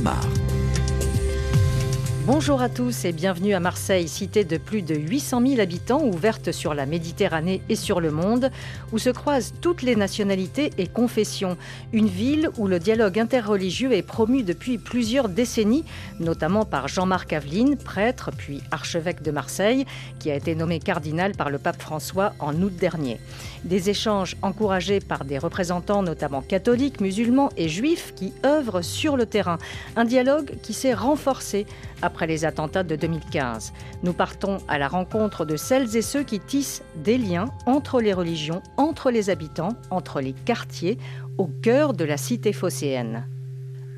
Véronique Guémard. Bonjour à tous et bienvenue à Marseille, cité de plus de 800 000 habitants, ouverte sur la Méditerranée et sur le monde, où se croisent toutes les nationalités et confessions. Une ville où le dialogue interreligieux est promu depuis plusieurs décennies, notamment par Jean-Marc Aveline, prêtre puis archevêque de Marseille, qui a été nommé cardinal par le pape François en août dernier. Des échanges encouragés par des représentants notamment catholiques, musulmans et juifs qui œuvrent sur le terrain. Un dialogue qui s'est renforcé après les attentats de 2015. Nous partons à la rencontre de celles et ceux qui tissent des liens entre les religions, entre les habitants, entre les quartiers, au cœur de la cité phocéenne.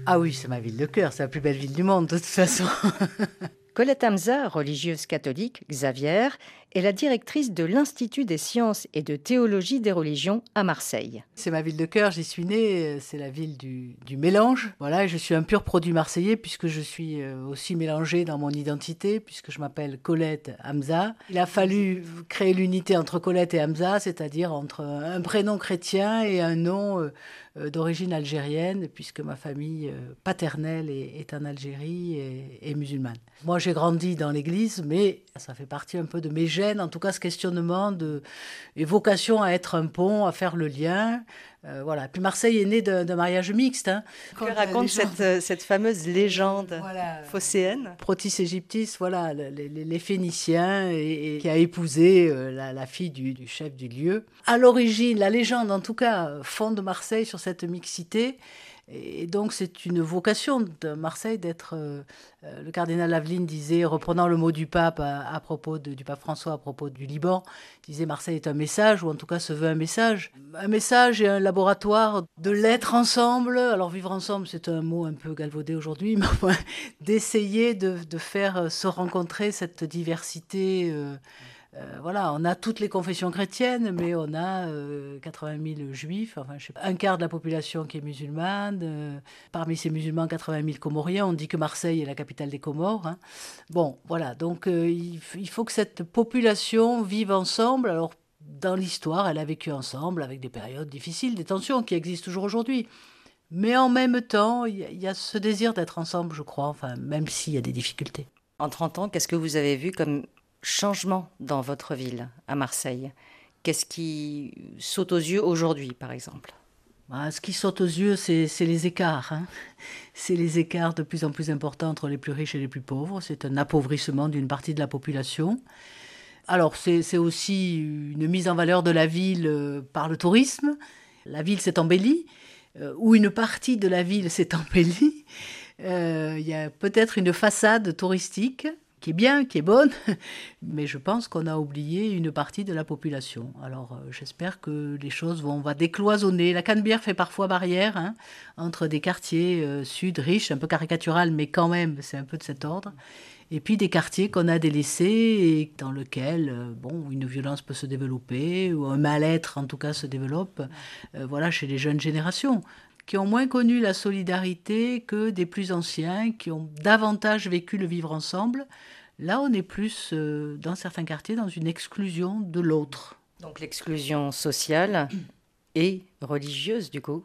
Ah oui, c'est ma ville de cœur, c'est la plus belle ville du monde de toute façon. Colette Hamza, religieuse catholique, Xavier, est la directrice de l'Institut des sciences et de théologie des religions à Marseille. C'est ma ville de cœur, j'y suis née, c'est la ville du, mélange. Voilà, je suis un pur produit marseillais puisque je suis euh, aussi mélangée dans mon identité, puisque je m'appelle Colette Hamza. Il a fallu créer l'unité entre Colette et Hamza, c'est-à-dire entre un prénom chrétien et un nom euh, euh, d'origine algérienne, puisque ma famille paternelle est, en Algérie et, musulmane. Moi, j'ai grandi dans l'Église, mais ça fait partie un peu de mes gènes, en tout cas ce questionnement de, et vocation à être un pont, à faire le lien. Euh, voilà. Puis Marseille est né d'un mariage mixte. Hein. Que raconte cette, euh, cette, fameuse légende phocéenne? Protis Égyptis, voilà, les, Phéniciens, et, qui a épousé euh, la, fille du, du, chef du lieu. À l'origine, la légende, en tout cas, fonde Marseille sur cette mixité. Et donc c'est une vocation de Marseille d'être... Euh, euh, le cardinal Aveline disait, reprenant le mot du pape à, propos du pape François à propos du Liban, disait Marseille est un message, ou en tout cas se veut un message. Un message et un laboratoire de l'être ensemble. Alors vivre ensemble, c'est un mot un peu galvaudé aujourd'hui, mais d'essayer de, faire se rencontrer cette diversité. Euh, euh, voilà, on a toutes les confessions chrétiennes, mais on a 80 euh, 000 juifs, enfin, je sais pas, un quart de la population qui est musulmane. Euh, parmi ces musulmans, 80 000 Comoriens. On dit que Marseille est la capitale des Comores. Hein. Bon, voilà, donc il, faut que cette population vive ensemble. Alors, dans l'histoire, elle a vécu ensemble avec des périodes difficiles, des tensions qui existent toujours aujourd'hui. Mais en même temps, il y, y, a ce désir d'être ensemble, je crois, enfin, même s'il y a des difficultés. En 30 ans, qu'est-ce que vous avez vu comme changement dans votre ville, à Marseille Qu'est-ce qui saute aux yeux aujourd'hui, par exemple? Bah, Ce qui saute aux yeux, c'est les écarts. Hein. C'est les écarts de plus en plus importants entre les plus riches et les plus pauvres. C'est un appauvrissement d'une partie de la population. Alors, c'est aussi une mise en valeur de la ville euh, par le tourisme. La ville s'est embellie, euh, ou une partie de la ville s'est embellie. Euh, il y a peut-être une façade touristique qui est bien, qui est bonne, mais je pense qu'on a oublié une partie de la population. Alors euh, j'espère que les choses vont, on va décloisonner. La Canebière fait parfois barrière hein, entre des quartiers euh, sud riches, un peu caricatural, mais quand même c'est un peu de cet ordre, et puis des quartiers qu'on a délaissés et dans lesquels euh, bon, une violence peut se développer, ou un mal-être en tout cas se développe, voilà, chez les jeunes générations qui ont moins connu la solidarité que des plus anciens, qui ont davantage vécu le vivre ensemble. Là, on est plus, euh, dans certains quartiers, dans une exclusion de l'autre. Donc l'exclusion sociale et religieuse, du coup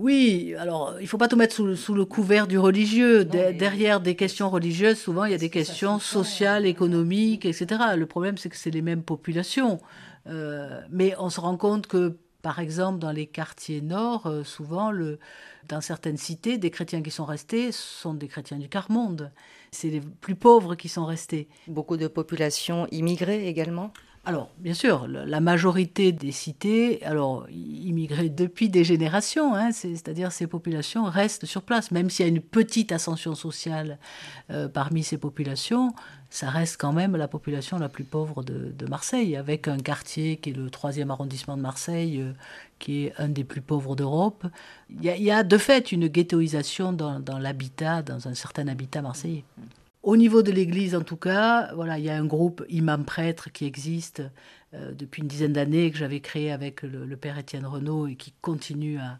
oui, alors il ne faut pas tout mettre sous, le couvert du religieux. Derrière des questions religieuses, souvent il y a des questions sociales, économiques, etc. Le problème, c'est que c'est les mêmes populations. Euh, mais on se rend compte que par exemple, dans les quartiers nord, euh, souvent, dans certaines cités, des chrétiens qui sont restés sont des chrétiens du quart-monde. C'est les plus pauvres qui sont restés. Beaucoup de populations immigrées également? Alors, bien sûr, la majorité des cités, alors immigrées depuis des générations, hein, c'est-à-dire ces populations restent sur place, même s'il y a une petite ascension sociale euh, parmi ces populations, ça reste quand même la population la plus pauvre de, Marseille, avec un quartier qui est le troisième arrondissement de Marseille, euh, qui est un des plus pauvres d'Europe. Il, y, a, de fait une ghettoisation dans, dans l'habitat, dans un certain habitat marseillais. Au niveau de l'Église, en tout cas, voilà, il y a un groupe imam-prêtre qui existe euh, depuis une dizaine d'années, que j'avais créé avec le, père Étienne Renaud et qui continue à,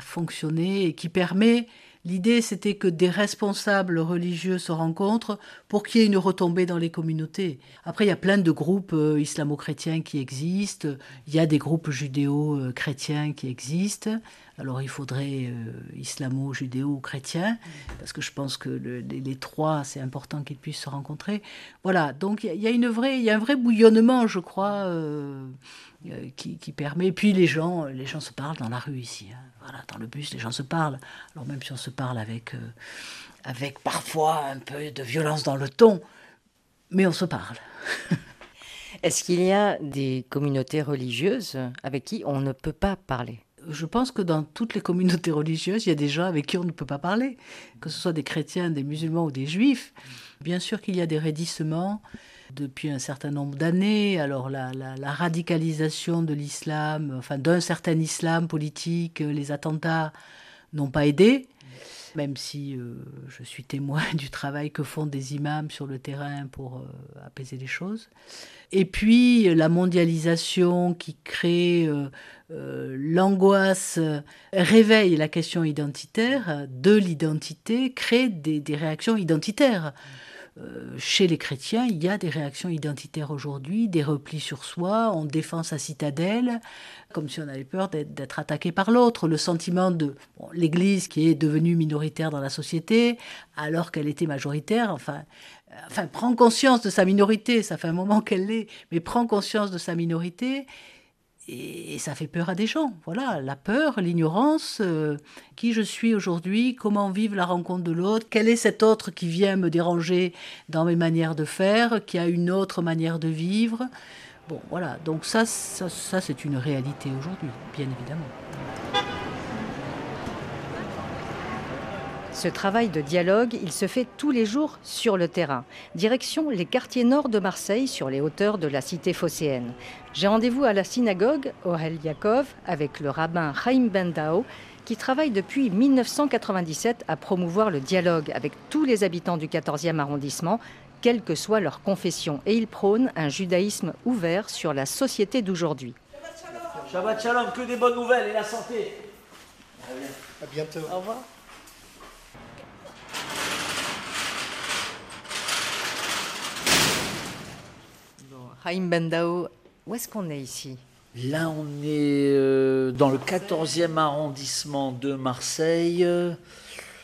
fonctionner et qui permet L'idée, c'était que des responsables religieux se rencontrent pour qu'il y ait une retombée dans les communautés. Après, il y a plein de groupes euh, islamo-chrétiens qui existent, il y a des groupes judéo-chrétiens qui existent. Alors il faudrait euh, islamo-judéo-chrétien, parce que je pense que les, trois, c'est important qu'ils puissent se rencontrer. Voilà, donc il y, a une vraie, y a un vrai bouillonnement, je crois, euh, qui, permet. Et puis les gens, les gens se parlent dans la rue ici. Hein. Voilà, dans le bus, les gens se parlent. Alors même si on se parle avec, avec parfois un peu de violence dans le ton, mais on se parle. Est-ce qu'il y a des communautés religieuses avec qui on ne peut pas parler? Je pense que dans toutes les communautés religieuses, il y a des gens avec qui on ne peut pas parler, que ce soit des chrétiens, des musulmans ou des juifs. Bien sûr qu'il y a des raidissements depuis un certain nombre d'années. Alors la, radicalisation de l'islam, enfin d'un certain islam politique, les attentats n'ont pas aidé même si euh, je suis témoin du travail que font des imams sur le terrain pour euh, apaiser les choses. Et puis la mondialisation qui crée euh, l'angoisse, réveille la question identitaire, de l'identité, crée des réactions identitaires. Euh, chez les chrétiens, il y a des réactions identitaires aujourd'hui, des replis sur soi, on défend sa citadelle, comme si on avait peur d'être attaqué par l'autre. Le sentiment de l'Église qui est devenue minoritaire dans la société, alors qu'elle était majoritaire, enfin, euh, enfin, prend conscience de sa minorité, ça fait un moment qu'elle l'est, mais prend conscience de sa minorité et, ça fait peur à des gens. Voilà, la peur, l'ignorance, euh, qui je suis aujourd'hui, comment vivre la rencontre de l'autre, quel est cet autre qui vient me déranger dans mes manières de faire, qui a une autre manière de vivre. Bon, voilà, donc ça, ça, ça c'est une réalité aujourd'hui, bien évidemment. Ce travail de dialogue, il se fait tous les jours sur le terrain. Direction les quartiers nord de Marseille, sur les hauteurs de la cité phocéenne. J'ai rendez-vous à la synagogue Orel Yaakov avec le rabbin Chaim Bendao qui travaille depuis 1997 à promouvoir le dialogue avec tous les habitants du 14e arrondissement, quelle que soit leur confession. Et il prône un judaïsme ouvert sur la société d'aujourd'hui. Shabbat shalom, que des bonnes nouvelles et la santé. À bientôt. Au revoir. Haïm Bendao, où est-ce qu'on est ici? Là, on est euh, dans le 14e arrondissement de Marseille,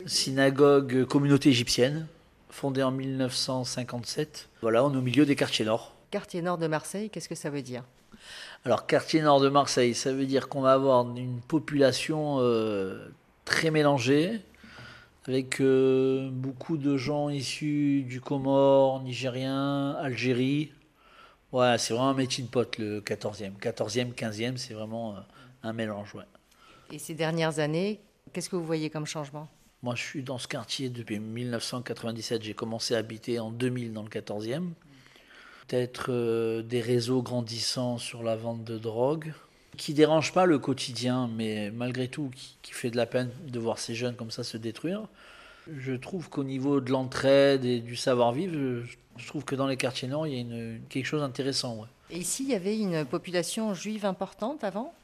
synagogue communauté égyptienne, fondée en 1957. Voilà, on est au milieu des quartiers nord. Quartier nord de Marseille, qu'est-ce que ça veut dire? Alors, quartier nord de Marseille, ça veut dire qu'on va avoir une population euh, très mélangée, avec euh, beaucoup de gens issus du Comore, Nigérien, Algérie, Ouais, c'est vraiment un in pot, le 14e. 14e, 15e, c'est vraiment euh, un mélange. Ouais. Et ces dernières années, qu'est-ce que vous voyez comme changement? Moi, je suis dans ce quartier depuis 1997. J'ai commencé à habiter en 2000 dans le 14e. Peut-être euh, des réseaux grandissants sur la vente de drogue, qui ne dérangent pas le quotidien, mais malgré tout, qui, qui fait de la peine de voir ces jeunes comme ça se détruire. Je trouve qu'au niveau de l'entraide et du savoir-vivre, je trouve que dans les quartiers nord, il y a une, quelque chose d'intéressant. Et ici, il y avait une population juive importante avant?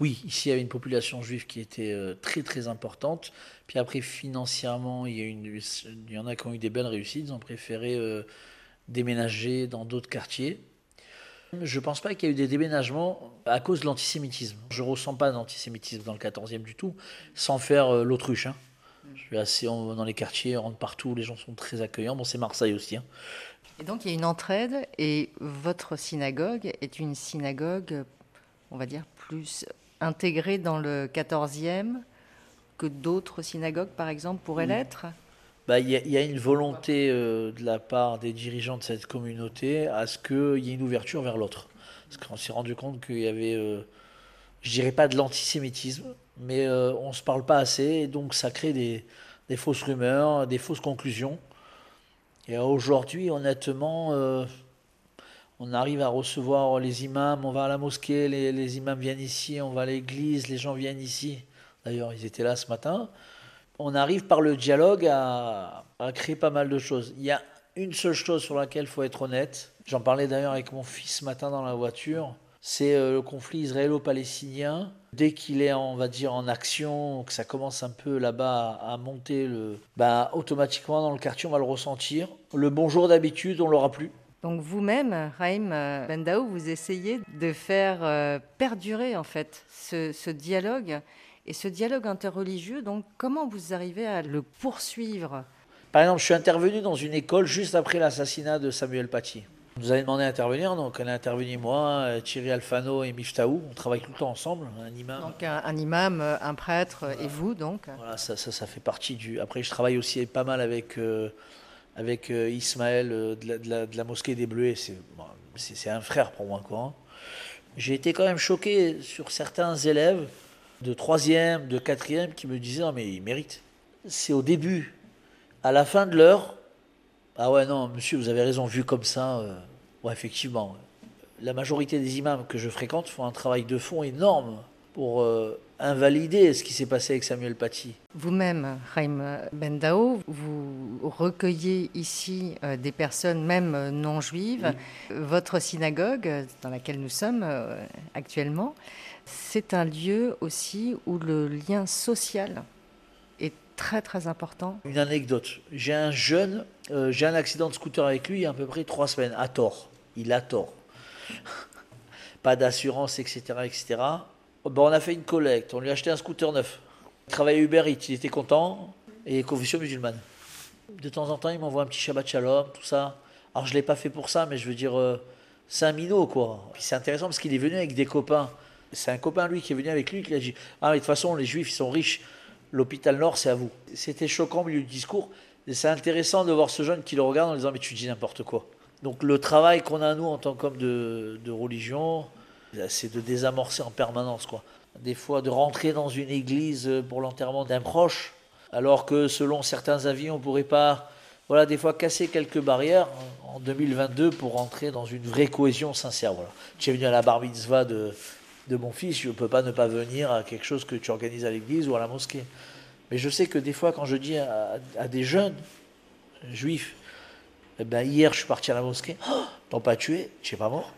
Oui, ici, il y avait une population juive qui était euh, très très importante. Puis après, financièrement, il y, a une, il y en a qui ont eu des belles réussites. Ils ont préféré euh, déménager dans d'autres quartiers. Je ne pense pas qu'il y ait eu des déménagements à cause de l'antisémitisme. Je ne ressens pas d'antisémitisme dans le 14e du tout, sans faire euh, l'autruche. Hein. Je suis assez dans les quartiers, on rentre partout, les gens sont très accueillants. Bon, c'est Marseille aussi. Hein. Et donc il y a une entraide et votre synagogue est une synagogue, on va dire, plus intégrée dans le 14e que d'autres synagogues, par exemple, pourraient l'être? Bah, il y, a une volonté euh, de la part des dirigeants de cette communauté à ce qu'il y ait une ouverture vers l'autre. Parce qu'on s'est rendu compte qu'il y avait, euh, je dirais pas de l'antisémitisme, mais euh, on ne se parle pas assez, et donc ça crée des, des fausses rumeurs, des fausses conclusions. Et aujourd'hui, honnêtement, euh, on arrive à recevoir les imams, on va à la mosquée, les, imams viennent ici, on va à l'église, les gens viennent ici. D'ailleurs, ils étaient là ce matin. On arrive par le dialogue à, créer pas mal de choses. Il y a une seule chose sur laquelle il faut être honnête. J'en parlais d'ailleurs avec mon fils ce matin dans la voiture. C'est euh, le conflit israélo-palestinien. Dès qu'il est, on va dire, en action, que ça commence un peu là-bas à monter, le, bah, automatiquement dans le quartier, on va le ressentir. Le bonjour d'habitude, on l'aura plus. Donc vous-même, Raïm Bendaou, vous essayez de faire euh, perdurer en fait ce, ce, dialogue et ce dialogue interreligieux. Donc comment vous arrivez à le poursuivre? Par exemple, je suis intervenu dans une école juste après l'assassinat de Samuel Paty. Nous avait demandé d'intervenir, donc on a intervenu moi, Thierry Alfano et Miftaou. On travaille tout le temps ensemble, un imam. Donc un, imam, un prêtre et vous donc Voilà, ça, ça, ça, fait partie du. Après, je travaille aussi pas mal avec. Euh, avec euh, Ismaël euh, de, la, de, la, de, la, mosquée des Bleuets. C'est bon, un frère pour moi. quoi. Hein. J'ai été quand même choqué sur certains élèves de 3e, de 4e qui me disaient Non, mais ils méritent. C'est au début. À la fin de l'heure, ah ouais, non, monsieur, vous avez raison, vu comme ça, euh, ouais, effectivement. La majorité des imams que je fréquente font un travail de fond énorme pour euh, invalider ce qui s'est passé avec Samuel Paty. Vous-même, Raïm Bendao, vous recueillez ici euh, des personnes même non juives. Oui. Votre synagogue, dans laquelle nous sommes actuellement, c'est un lieu aussi où le lien social est très très important. Une anecdote, j'ai un jeune, euh, j'ai un accident de scooter avec lui il y a à peu près trois semaines, à tort. Il a tort. Pas d'assurance, etc. etc. Bon, on a fait une collecte, on lui a acheté un scooter neuf. Il travaillait Uber Eats, il était content, et confession musulmane. De temps en temps, il m'envoie un petit Shabbat Shalom, tout ça. Alors, je ne l'ai pas fait pour ça, mais je veux dire, euh, c'est un minot, quoi. C'est intéressant parce qu'il est venu avec des copains. C'est un copain, lui, qui est venu avec lui, qui a dit Ah, mais de toute façon, les juifs, ils sont riches. L'hôpital Nord, c'est à vous. C'était choquant au milieu du discours. C'est intéressant de voir ce jeune qui le regarde en disant Mais tu dis n'importe quoi. Donc, le travail qu'on a, nous, en tant qu'homme de, de religion, c'est de désamorcer en permanence, quoi. Des fois, de rentrer dans une église pour l'enterrement d'un proche, alors que selon certains avis, on ne pourrait pas, voilà, des fois casser quelques barrières en 2022 pour rentrer dans une vraie cohésion sincère. Voilà. Tu es venu à la bar mitzvah de, de mon fils, je ne peux pas ne pas venir à quelque chose que tu organises à l'église ou à la mosquée. Mais je sais que des fois, quand je dis à, des jeunes juifs, eh ben, hier je suis parti à la mosquée, oh, t'as pas tué, tu pas mort.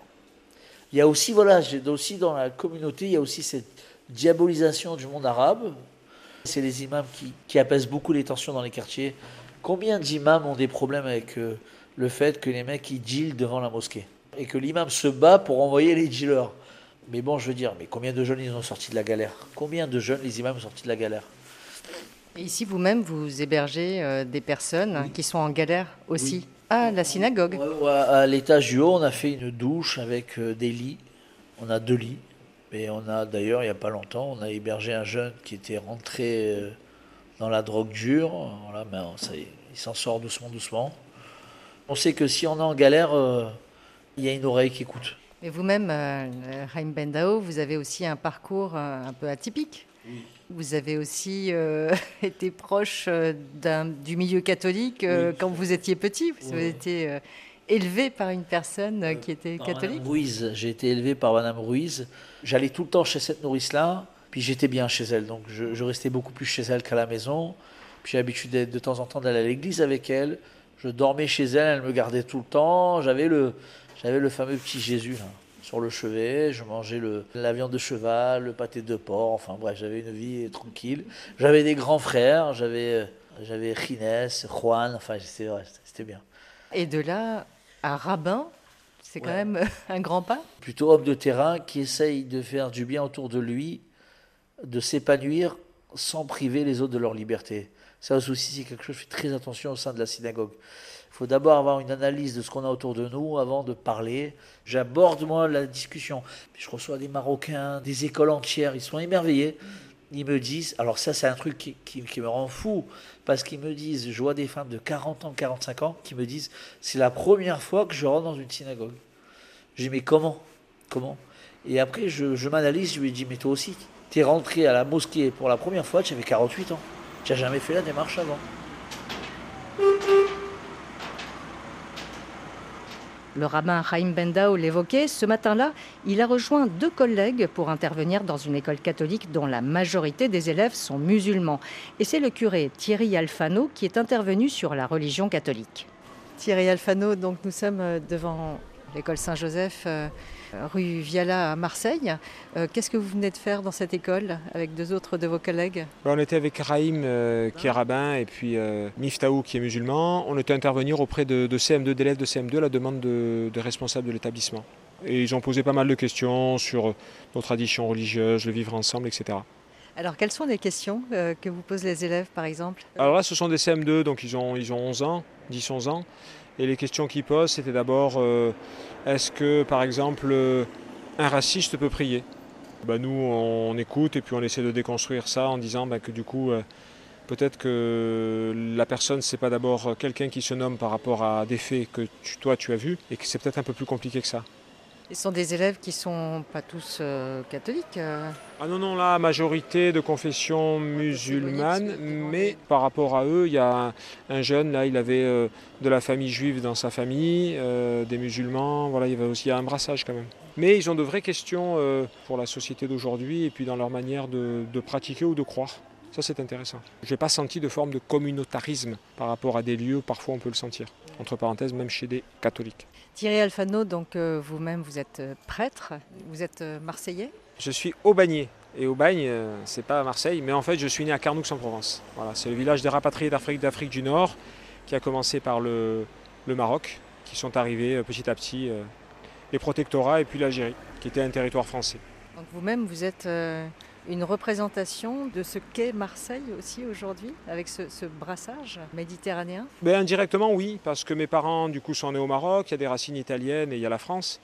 Il y a aussi, voilà, aussi dans la communauté, il y a aussi cette diabolisation du monde arabe. C'est les imams qui, qui, apaisent beaucoup les tensions dans les quartiers. Combien d'imams ont des problèmes avec euh, le fait que les mecs ils dealent devant la mosquée et que l'imam se bat pour envoyer les dealers Mais bon, je veux dire, mais combien de jeunes ils ont sorti de la galère? Combien de jeunes les imams ont sorti de la galère? Et Ici, vous-même, vous hébergez euh, des personnes oui. qui sont en galère aussi oui. Ah, la synagogue. À l'étage du haut, on a fait une douche avec euh, des lits. On a deux lits. Et on a d'ailleurs, il n'y a pas longtemps, on a hébergé un jeune qui était rentré euh, dans la drogue dure. Voilà, mais ça, il s'en sort doucement, doucement. On sait que si on est en galère, euh, il y a une oreille qui écoute. Et vous-même, euh, Bendao, vous avez aussi un parcours un peu atypique. Oui. Vous avez aussi euh, été proche euh, du milieu catholique euh, oui. quand vous étiez petit. Vous avez été euh, élevé par une personne qui était par catholique. Madame Ruiz. J'ai été élevé par Madame Ruiz. J'allais tout le temps chez cette nourrice-là, puis j'étais bien chez elle. Donc je, je, restais beaucoup plus chez elle qu'à la maison. Puis j'ai l'habitude de temps en temps d'aller à l'église avec elle. Je dormais chez elle, elle me gardait tout le temps. J'avais le, j'avais le fameux petit Jésus là sur le chevet, je mangeais le, la viande de cheval, le pâté de porc, enfin bref, j'avais une vie tranquille. J'avais des grands frères, j'avais, j'avais Gines, Juan, enfin c'était, c'était bien. Et de là à rabbin, c'est quand même un grand pas? Plutôt homme de terrain qui essaye de faire du bien autour de lui, de s'épanouir sans priver les autres de leur liberté. Ça aussi, c'est quelque chose, je fais très attention au sein de la synagogue. Faut d'abord avoir une analyse de ce qu'on a autour de nous avant de parler. J'aborde moi la discussion. Je reçois des Marocains, des écoles entières, ils sont émerveillés. Ils me disent, alors ça c'est un truc qui, me rend fou, parce qu'ils me disent, je vois des femmes de 40 ans, 45 ans, qui me disent, c'est la première fois que je rentre dans une synagogue. Dis, mais comment? Comment? Et après, je, je m'analyse, je lui dis, mais toi aussi, tu es rentré à la mosquée pour la première fois, tu avais 48 ans. Tu n'as jamais fait la démarche avant. Le rabbin Chaim Bendao l'évoquait, ce matin-là, il a rejoint deux collègues pour intervenir dans une école catholique dont la majorité des élèves sont musulmans. Et c'est le curé Thierry Alfano qui est intervenu sur la religion catholique. Thierry Alfano, donc nous sommes devant l'école Saint-Joseph, euh, rue Viala à Marseille. Euh, qu'est-ce que vous venez de faire dans cette école avec deux autres de vos collègues? Ben, On était avec Raïm qui est rabbin et puis Miftaou qui est musulman. On était intervenir auprès de, CM2, d'élèves de CM2 à la demande de, de responsables de l'établissement. Et ils ont posé pas mal de questions sur nos traditions religieuses, le vivre ensemble, etc. Alors, quelles sont les questions euh, que vous posent les élèves, par exemple? Alors là, ce sont des CM2, donc ils ont, ils ont 11 ans, 10-11 ans. Et les questions qu'ils posent, c'était d'abord, euh, est-ce que, par exemple, euh, un raciste peut prier? Bah, Nous, on écoute et puis on essaie de déconstruire ça en disant bah, que du coup, peut-être que la personne, c'est pas d'abord quelqu'un qui se nomme par rapport à des faits que toi, tu as vus, et que c'est peut-être un peu plus compliqué que ça. Ce sont des élèves qui sont pas tous euh, catholiques euh. Ah non, non, la majorité de confession musulmane, mais par rapport à eux, il y a un, jeune, là, il avait euh, de la famille juive dans sa famille, des musulmans, voilà, il y avait aussi un brassage quand même. Mais ils ont de vraies questions pour la société d'aujourd'hui et puis dans leur manière de pratiquer ou de croire. Ça, c'est intéressant. Je n'ai pas senti de forme de communautarisme par rapport à des lieux, parfois on peut le sentir. Entre parenthèses, même chez des catholiques. Thierry Alfano, donc euh, vous-même, vous êtes euh, prêtre, vous êtes euh, marseillais? Je suis aubagné. Et Aubagne, c'est pas à Marseille, mais en fait, je suis né à Carnoux en Provence. Voilà, c'est le village des rapatriés d'Afrique, d'Afrique du Nord, qui a commencé par le, le Maroc, qui sont arrivés petit à petit les protectorats et puis l'Algérie, qui était un territoire français. Donc vous-même, vous êtes une représentation de ce qu'est Marseille aussi aujourd'hui, avec ce, brassage méditerranéen? Ben, Indirectement, oui, parce que mes parents du coup sont nés au Maroc, il y a des racines italiennes et il y a la France.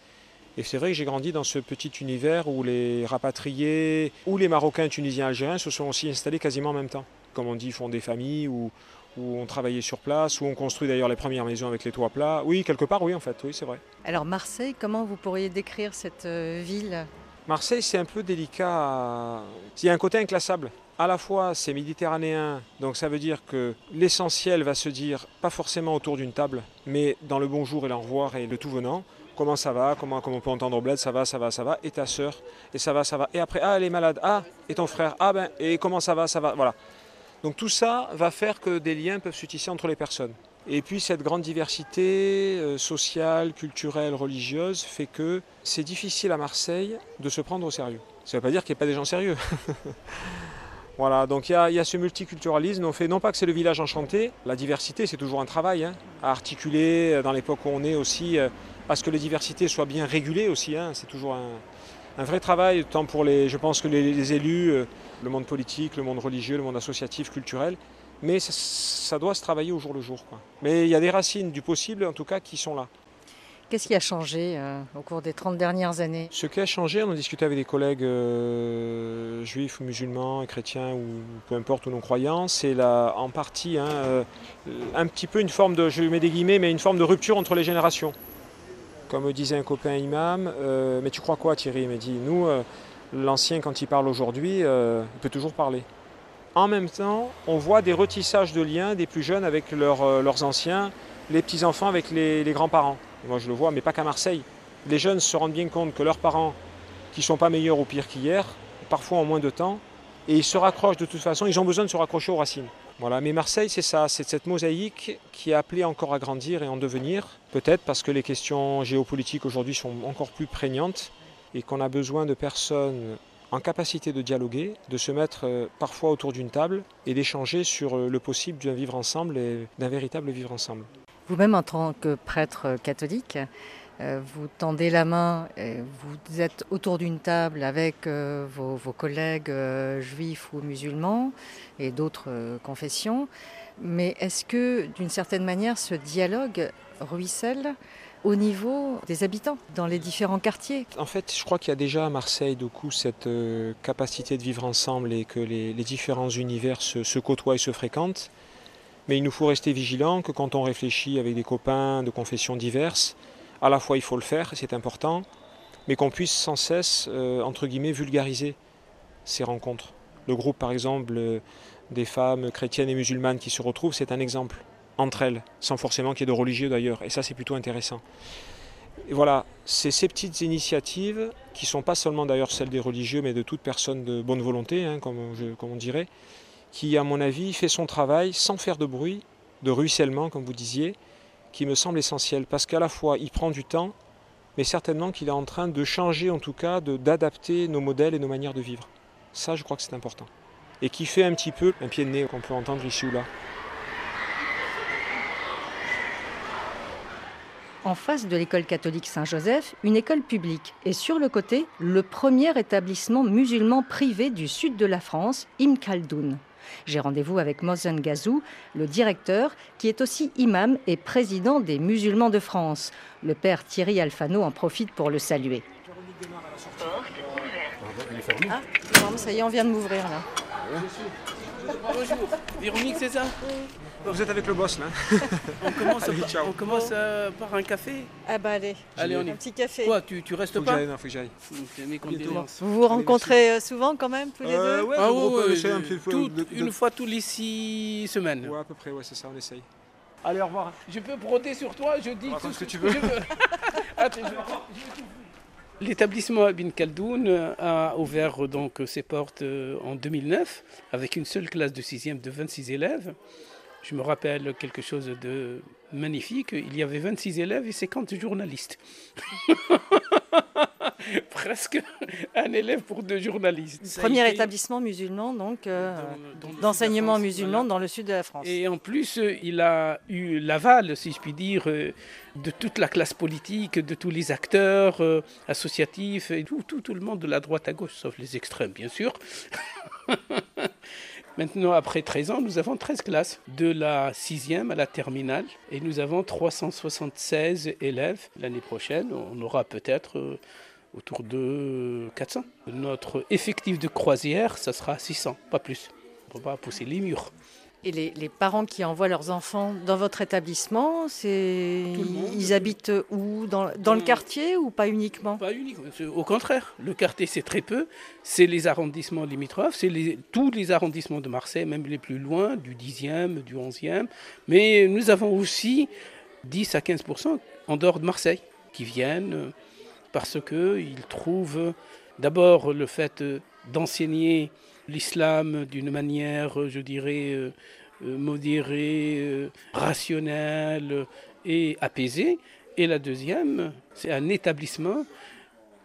Et c'est vrai que j'ai grandi dans ce petit univers où les rapatriés, ou les Marocains, Tunisiens, Algériens se sont aussi installés quasiment en même temps. Comme on dit, font des familles ou où on travaillait sur place, où on construit d'ailleurs les premières maisons avec les toits plats. Oui, quelque part, oui, en fait, oui, c'est vrai. Alors Marseille, comment vous pourriez décrire cette euh, ville? Marseille, c'est un peu délicat. Il y a un côté inclassable. À la fois, c'est méditerranéen, donc ça veut dire que l'essentiel va se dire, pas forcément autour d'une table, mais dans le bonjour et l'au revoir et le tout venant. Comment ça va? Comment, comment on peut entendre bled? Ça va, ça va, ça va. Et ta sœur? Et ça va, ça va. Et après, ah, elle est malade. Ah, et ton frère? Ah, ben, et comment ça va Ça va? Voilà. Donc tout ça va faire que des liens peuvent se tisser entre les personnes. Et puis cette grande diversité euh, sociale, culturelle, religieuse fait que c'est difficile à Marseille de se prendre au sérieux. Ça ne veut pas dire qu'il n'y a pas des gens sérieux. voilà, donc il y, a, ce multiculturalisme. On fait non pas que c'est le village enchanté, la diversité c'est toujours un travail hein, à articuler euh, dans l'époque où on est aussi, euh, à ce que les diversités soient bien régulées aussi. Hein. c'est toujours un, vrai travail, tant pour les, je pense que les élus, le monde politique, le monde religieux, le monde associatif, culturel, mais ça, doit se travailler au jour le jour. Mais il y a des racines du possible, en tout cas, qui sont là. Qu'est-ce qui a changé euh, au cours des 30 dernières années? Ce qui a changé, on a discuté avec des collègues euh, juifs musulmans, chrétiens ou peu importe ou non-croyants, c'est en partie hein, euh, un petit peu une forme de, je mets des guillemets, mais une forme de rupture entre les générations. Comme disait un copain imam, mais tu crois quoi Thierry? Il m'a dit, nous, l'ancien quand il parle aujourd'hui, il peut toujours parler. En même temps, on voit des retissages de liens des plus jeunes avec euh, leurs anciens, les petits-enfants avec les, grands-parents. Moi, je le vois, mais pas qu'à Marseille. Les jeunes se rendent bien compte que leurs parents, qui ne sont pas meilleurs ou pires qu'hier, parfois en moins de temps, et ils se raccrochent de toute façon, ils ont besoin de se raccrocher aux racines. Voilà, mais Marseille, c'est ça, c'est cette mosaïque qui est appelée encore à grandir et en devenir, peut-être parce que les questions géopolitiques aujourd'hui sont encore plus prégnantes et qu'on a besoin de personnes en capacité de dialoguer, de se mettre euh, parfois autour d'une table et d'échanger sur euh, le possible d'un vivre ensemble et d'un véritable vivre ensemble. Vous-même, en tant que prêtre catholique, euh, vous tendez la main, vous êtes autour d'une table avec vos, collègues juifs ou musulmans et d'autres confessions, mais est-ce que d'une certaine manière ce dialogue ruisselle au niveau des habitants dans les différents quartiers. En fait, je crois qu'il y a déjà à Marseille du coup cette euh, capacité de vivre ensemble et que les, différents univers se, côtoient et se fréquentent. Mais il nous faut rester vigilants que quand on réfléchit avec des copains de confessions diverses, à la fois il faut le faire, c'est important, mais qu'on puisse sans cesse, euh, entre guillemets, vulgariser ces rencontres. Le groupe, par exemple, euh, des femmes chrétiennes et musulmanes qui se retrouvent, c'est un exemple entre elles, sans forcément qu'il y ait de religieux d'ailleurs. Et ça, c'est plutôt intéressant. Et voilà, c'est ces petites initiatives, qui sont pas seulement d'ailleurs celles des religieux, mais de toute personne de bonne volonté, hein, comme, on dirait, qui, à mon avis, fait son travail sans faire de bruit, de ruissellement, comme vous disiez, qui me semble essentiel. Parce qu'à la fois, il prend du temps, mais certainement qu'il est en train de changer, en tout cas, d'adapter nos modèles et nos manières de vivre. Ça, je crois que c'est important. Et qui fait un petit peu un pied de nez qu'on peut entendre ici ou là. En face de l'école catholique Saint-Joseph, une école publique. Et sur le côté, le premier établissement musulman privé du sud de la France, Im Khaldoun. J'ai rendez-vous avec Mohsen Gazou, le directeur, qui est aussi imam et président des musulmans de France. Le père Thierry Alfano en profite pour le saluer. Ah, ça y est, on vient de m'ouvrir là. Bonjour, Véronique, c'est ça? Vous êtes avec le boss là On commence, on commence euh, par un café Ah bah allez, allez on un petit café. Quoi, tu, tu restes Faut que pas non, faut que j'aille. Vous vous rencontrez euh, souvent quand même tous les Euh, deux ouais, Ah ouais, reprends- ouais, j'essaie un je- petit peu tout- de- de- une fois tous les six semaines. Ouais, à peu près, ouais, c'est ça, on essaye. Allez, au revoir. Je peux broder sur toi, je dis tout ce que tu veux. L'établissement Ibn Khaldoun euh, a ouvert donc ses portes en 2009 avec une seule classe de 6e de 26 élèves. Je me rappelle quelque chose de magnifique. Il y avait 26 élèves et 50 journalistes. Presque un élève pour deux journalistes. Premier été établissement musulman donc euh, de d'enseignement musulman voilà. dans le sud de la France. Et en plus, il a eu l'aval, si je puis dire, de toute la classe politique, de tous les acteurs euh, associatifs, et tout, tout, tout le monde de la droite à gauche, sauf les extrêmes, bien sûr. Maintenant, après 13 ans, nous avons 13 classes, de la 6e à la terminale, et nous avons 376 élèves. L'année prochaine, on aura peut-être euh, autour de 400. Notre effectif de croisière, ça sera 600, pas plus. On ne peut pas pousser les murs. Et les, les parents qui envoient leurs enfants dans votre établissement, c'est ils habitent où? Dans, dans le quartier ou pas uniquement? Pas unique, c'est- au contraire. Le quartier, c'est très peu. C'est les arrondissements limitrophes, c'est les- tous les arrondissements de Marseille, même les plus loin, du 10e, du 11e. Mais nous avons aussi 10 à 15% en dehors de Marseille qui viennent parce qu'ils trouvent d'abord le fait d'enseigner l'islam d'une manière, euh, je dirais, euh, euh, modérée, rationnelle et apaisée. Et la deuxième, c'est un établissement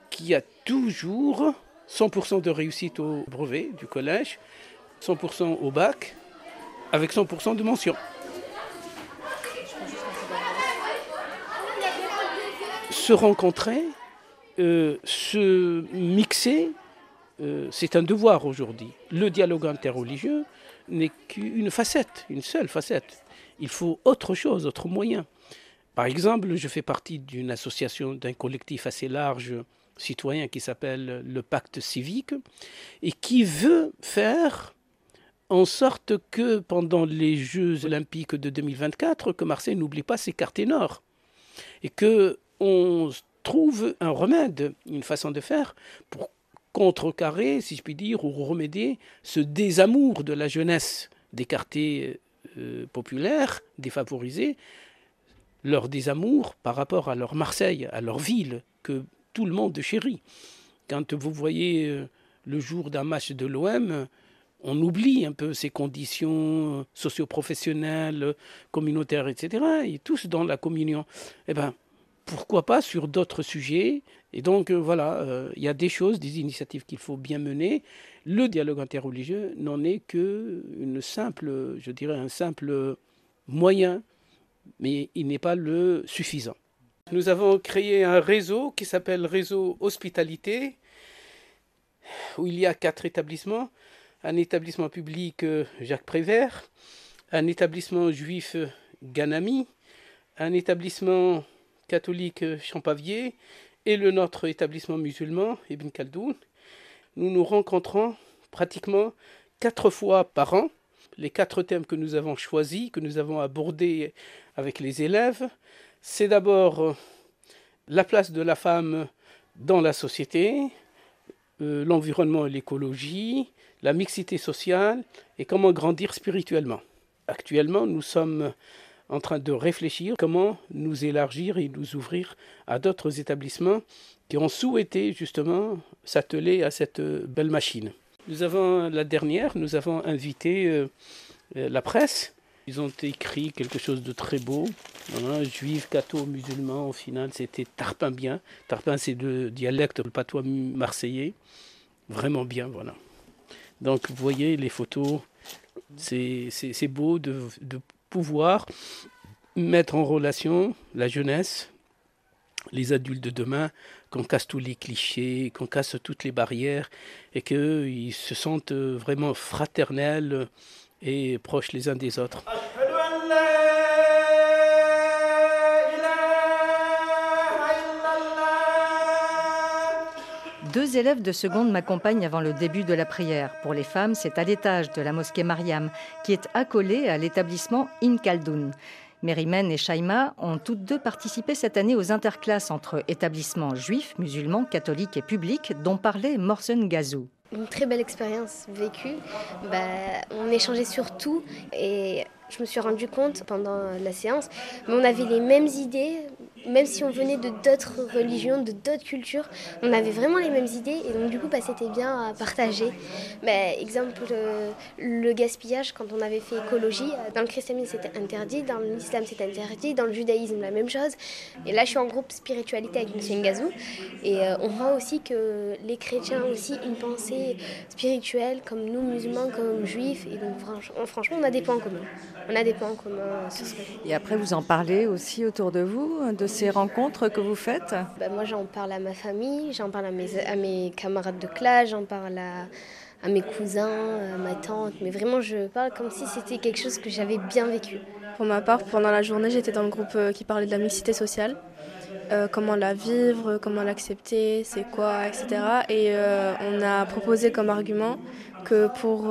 qui a toujours 100% de réussite au brevet du collège, 100% au bac, avec 100% de mention. Se rencontrer, se mixer, euh, c'est un devoir aujourd'hui. Le dialogue interreligieux n'est qu'une facette, une seule facette. Il faut autre chose, autre moyen. Par exemple, je fais partie d'une association, d'un collectif assez large citoyen qui s'appelle le Pacte civique et qui veut faire en sorte que pendant les Jeux olympiques de 2024, que Marseille n'oublie pas ses quartiers nord et que on trouve un remède, une façon de faire pour contrecarrer, si je puis dire, ou remédier ce désamour de la jeunesse des quartiers euh, populaires, défavorisés, leur désamour par rapport à leur Marseille, à leur ville, que tout le monde chérit. Quand vous voyez euh, le jour d'un match de l'OM, on oublie un peu ces conditions socio-professionnelles, communautaires, etc. Et tous dans la communion. Eh ben, pourquoi pas sur d'autres sujets Et donc euh, voilà, euh, il y a des choses, des initiatives qu'il faut bien mener. Le dialogue interreligieux n'en est que une simple, je dirais, un simple moyen, mais il n'est pas le suffisant. Nous avons créé un réseau qui s'appelle Réseau Hospitalité, où il y a quatre établissements. Un établissement public euh, Jacques Prévert, un établissement juif Ganami, un établissement catholique Champavier et le notre établissement musulman Ibn Khaldoun. Nous nous rencontrons pratiquement quatre fois par an. Les quatre thèmes que nous avons choisis, que nous avons abordés avec les élèves, c'est d'abord euh, la place de la femme dans la société, euh, l'environnement et l'écologie, la mixité sociale et comment grandir spirituellement. Actuellement, nous sommes en train de réfléchir comment nous élargir et nous ouvrir à d'autres établissements qui ont souhaité justement s'atteler à cette euh, belle machine. Nous avons la dernière, nous avons invité euh, euh, la presse Ils ont écrit quelque chose de très beau. Juif, catho, musulman, au final, c'était tarpin bien. Tarpin, c'est le dialecte, le patois marseillais. Vraiment bien, voilà. Donc, vous voyez les photos, c'est beau de, de pouvoir mettre en relation la jeunesse, les adultes de demain, qu'on casse tous les clichés, qu'on casse toutes les barrières et qu'ils se sentent vraiment fraternels et proches les uns des autres. Deux élèves de seconde m'accompagnent avant le début de la prière. Pour les femmes, c'est à l'étage de la mosquée Mariam, qui est accolée à l'établissement In Khaldoun. Merimen et Shaima ont toutes deux participé cette année aux interclasses entre établissements juifs, musulmans, catholiques et publics, dont parlait Morsen Gazou. Une très belle expérience vécue. Bah, on échangeait sur tout et je me suis rendu compte pendant la séance, mais on avait les mêmes idées, même si on venait de d'autres religions, de d'autres cultures, on avait vraiment les mêmes idées et donc du coup bah, c'était bien à partager. Mais, exemple, le, gaspillage, quand on avait fait écologie, dans le christianisme c'était interdit, dans l'islam c'est interdit, dans le judaïsme la même chose. Et là je suis en groupe spiritualité avec M. Ngazou et euh, on voit aussi que les chrétiens ont aussi une pensée spirituelle comme nous musulmans, comme juifs et donc franchement on a des points communs. On a des points communs sur ce Et après vous en parlez aussi autour de vous de ces rencontres que vous faites bah, Moi, j'en parle à ma famille, j'en parle à mes, à mes camarades de classe, j'en parle à, mes cousins, à ma tante. Mais vraiment, je parle comme si c'était quelque chose que j'avais bien vécu. Pour ma part, pendant la journée, j'étais dans le groupe euh, qui parlait de la mixité sociale. Euh, comment la vivre, comment l'accepter, c'est quoi, etc. Et euh, on a proposé comme argument que pour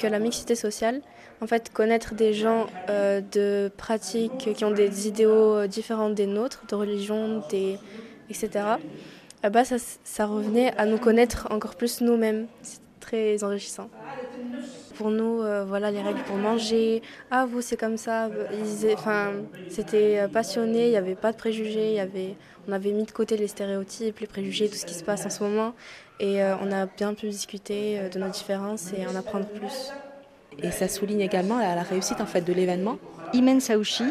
que la mixité sociale, en fait, connaître des gens euh, de pratiques qui ont des idéaux euh, différents des nôtres, de religion, etc. Eh ben, ça, ça revenait à nous connaître encore plus nous-mêmes. C'est très enrichissant. Pour nous, euh, voilà les règles pour manger. Ah, vous, c'est comme ça. Enfin, c'était passionné, il n'y avait pas de préjugés. Y avait, on avait mis de côté les stéréotypes, les préjugés, tout ce qui se passe en ce moment. Et on a bien pu discuter de nos différences et en apprendre plus. Et ça souligne également la, réussite en fait de l'événement. Imen Saouchi,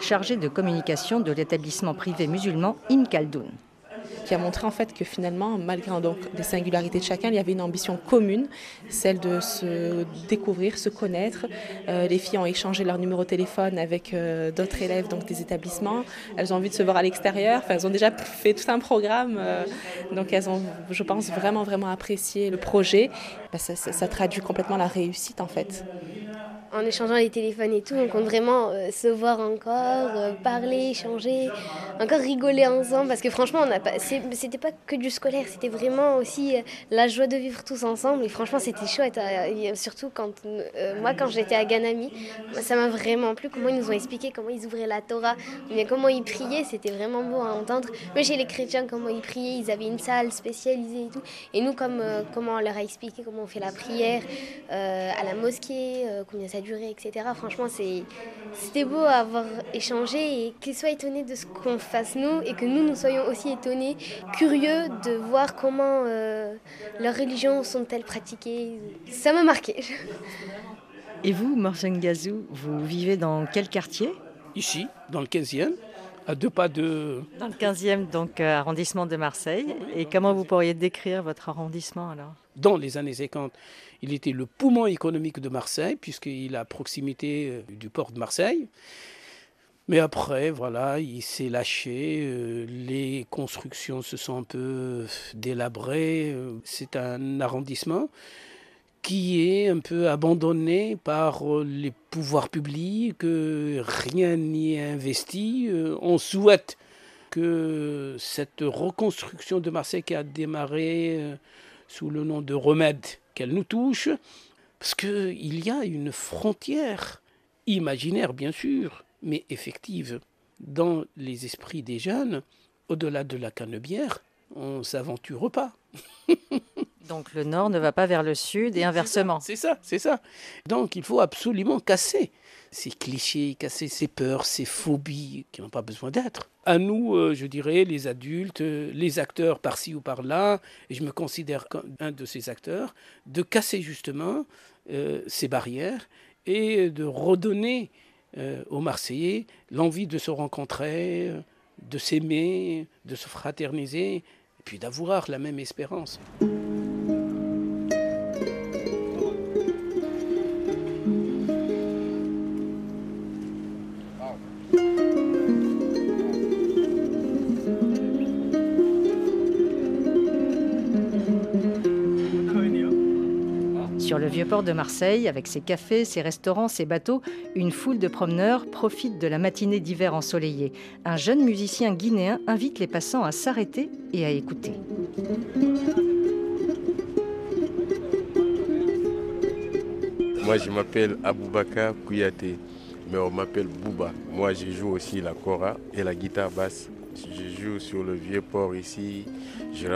chargé de communication de l'établissement privé musulman In Khaldoun qui a montré en fait que finalement, malgré donc les singularités de chacun, il y avait une ambition commune, celle de se découvrir, se connaître. Euh, les filles ont échangé leur numéro de téléphone avec euh, d'autres élèves donc des établissements. Elles ont envie de se voir à l'extérieur. Enfin, elles ont déjà fait tout un programme, euh, donc elles ont, je pense, vraiment vraiment apprécié le projet. Bah, ça, ça traduit complètement la réussite en fait en échangeant les téléphones et tout, on compte vraiment euh, se voir encore, euh, parler, échanger, encore rigoler ensemble, parce que franchement, on pas, c'était pas que du scolaire, c'était vraiment aussi euh, la joie de vivre tous ensemble, et franchement, c'était chouette, surtout quand, moi, quand j'étais à Ganami, ça m'a vraiment plu, comment ils nous ont expliqué comment ils ouvraient la Torah, mais comment ils priaient, c'était vraiment beau à entendre, mais chez les chrétiens, comment ils priaient, ils avaient une salle spécialisée et tout, et nous, comme, comment on leur a expliqué comment on fait la prière à la mosquée, combien ça durer, etc. Franchement, c'était beau à avoir échangé et qu'ils soient étonnés de ce qu'on fasse nous et que nous, nous soyons aussi étonnés, curieux de voir comment euh, leurs religions sont-elles pratiquées. Ça m'a marqué. Et vous, Morsen Gazou, vous vivez dans quel quartier? Ici, dans le 15e à deux pas de... Dans le 15e donc, euh, arrondissement de Marseille. Et comment vous pourriez décrire votre arrondissement alors? Dans les années 50, il était le poumon économique de Marseille, puisqu'il a proximité euh, du port de Marseille. Mais après, voilà, il s'est lâché, euh, les constructions se sont un peu délabrées. C'est un arrondissement qui est un peu abandonné par les pouvoirs publics, rien n'y est investi. Euh, on souhaite que cette reconstruction de Marseille qui a démarré euh, sous le nom de remède, qu'elle nous touche, parce qu'il y a une frontière imaginaire, bien sûr, mais effective, dans les esprits des jeunes, au-delà de la canebière, on ne s'aventure pas. Donc le nord ne va pas vers le sud et inversement. C'est ça, c'est ça. Donc il faut absolument casser ces clichés, casser ces peurs, ces phobies qui n'ont pas besoin d'être. À nous, euh, je dirais, les adultes, euh, les acteurs par-ci ou par-là, et je me considère comme un de ces acteurs, de casser justement euh, ces barrières et de redonner aux Marseillais l'envie de se rencontrer, de s'aimer, de se fraterniser, et puis d'avoir la même espérance. Sur le vieux port de Marseille, avec ses cafés, ses restaurants, ses bateaux, une foule de promeneurs profite de la matinée d'hiver ensoleillée. Un jeune musicien guinéen invite les passants à s'arrêter et à écouter. Moi, je m'appelle Aboubaka Kouyaté, mais on m'appelle Bouba. Moi, je joue aussi la kora et la guitare basse. Je joue sur le vieux port ici. Je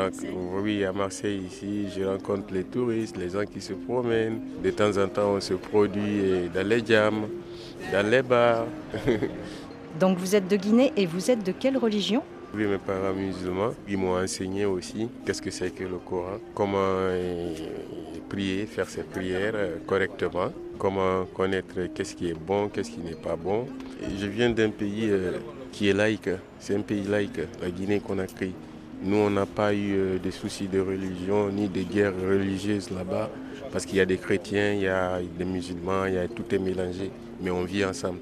oui, à Marseille ici, je rencontre les touristes, les gens qui se promènent. De temps en temps, on se produit dans les jams, dans les bars. Donc vous êtes de Guinée et vous êtes de quelle religion? Oui, mes parents musulmans, ils m'ont enseigné aussi qu'est-ce que c'est que le Coran, comment euh, prier, faire ses prières euh, correctement, comment connaître qu'est-ce qui est bon, qu'est-ce qui n'est pas bon. je viens d'un pays euh, qui est laïque, c'est un pays laïque, la Guinée-Conakry. Nous, on n'a pas eu de soucis de religion ni de guerres religieuses là-bas, parce qu'il y a des chrétiens, il y a des musulmans, il y a, tout est mélangé, mais on vit ensemble.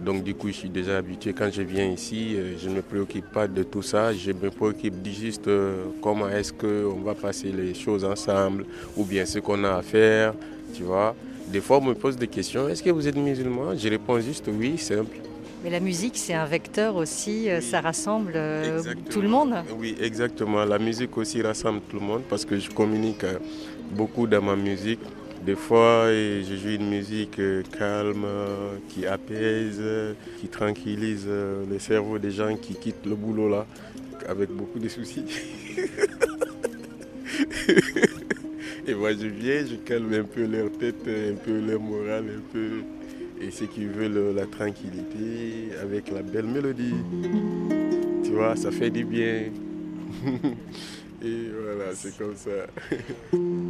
Donc du coup, je suis déjà habitué. Quand je viens ici, euh, je ne me préoccupe pas de tout ça. Je me préoccupe juste euh, comment est-ce qu'on va passer les choses ensemble ou bien ce qu'on a à faire, tu vois. Des fois, on me pose des questions. Est-ce que vous êtes musulman? Je réponds juste oui, simple. Mais la musique, c'est un vecteur aussi, euh, ça rassemble tout le monde. Oui, exactement. La musique aussi rassemble tout le monde parce que je communique beaucoup dans ma musique. Des fois, je joue une musique euh, calme, qui apaise, qui tranquillise euh, le cerveau des gens qui quittent le boulot là, avec beaucoup de soucis. Et moi, je viens, je calme un peu leur tête, un peu leur morale, un peu. Et ceux qui veulent la tranquillité avec la belle mélodie. Tu vois, ça fait du bien. Et voilà, c'est comme ça.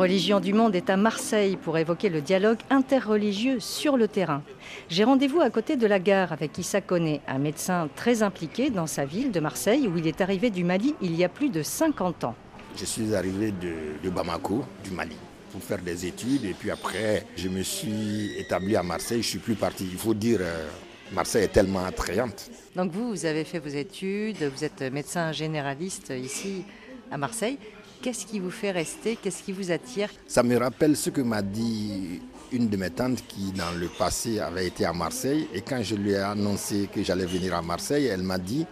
Religion du Monde est à Marseille pour évoquer le dialogue interreligieux sur le terrain. J'ai rendez-vous à côté de la gare avec Issa Koné, un médecin très impliqué dans sa ville de Marseille où il est arrivé du Mali il y a plus de 50 ans. Je suis arrivé de, Bamako, du Mali pour faire des études et puis après je me suis établi à Marseille, je suis plus parti. Il faut dire euh, Marseille est tellement attrayante. Donc vous, vous avez fait vos études, vous êtes médecin généraliste ici à Marseille. Qu'est-ce qui vous fait rester? Qu'est-ce qui vous attire? Ça me rappelle ce que m'a dit une de mes tantes qui, dans le passé, avait été à Marseille. Et quand je lui ai annoncé que j'allais venir à Marseille, elle m'a dit